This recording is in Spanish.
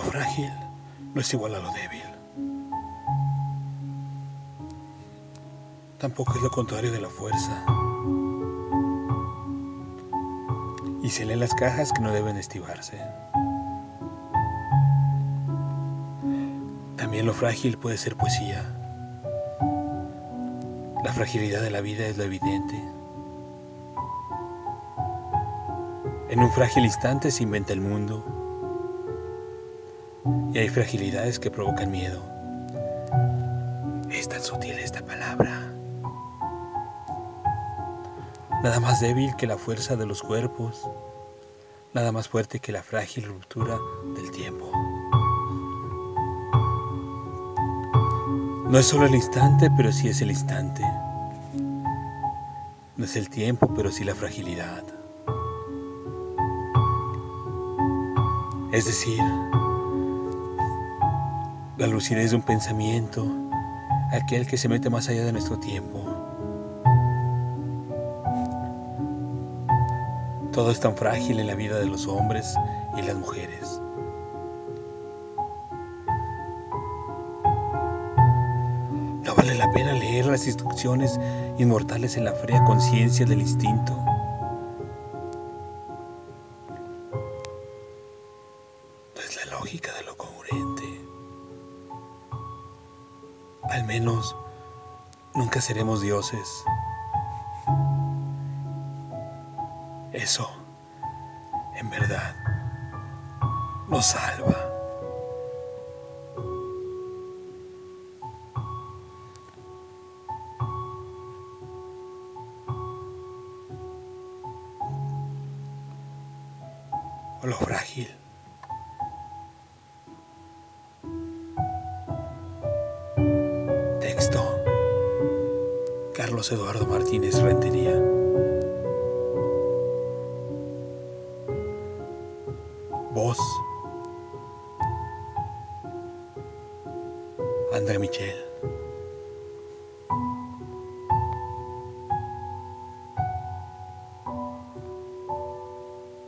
frágil no es igual a lo débil. Tampoco es lo contrario de la fuerza. Y se leen las cajas que no deben estivarse. También lo frágil puede ser poesía. La fragilidad de la vida es lo evidente. En un frágil instante se inventa el mundo. Y hay fragilidades que provocan miedo. Es tan sutil esta palabra. Nada más débil que la fuerza de los cuerpos. Nada más fuerte que la frágil ruptura del tiempo. No es solo el instante, pero sí es el instante. No es el tiempo, pero sí la fragilidad. Es decir, la lucidez de un pensamiento, aquel que se mete más allá de nuestro tiempo. Todo es tan frágil en la vida de los hombres y las mujeres. No vale la pena leer las instrucciones inmortales en la fría conciencia del instinto. No es la lógica de lo congruente. Al menos nunca seremos dioses. Eso, en verdad, nos salva. lo frágil. Eduardo Martínez Rentería. Voz. André Michel.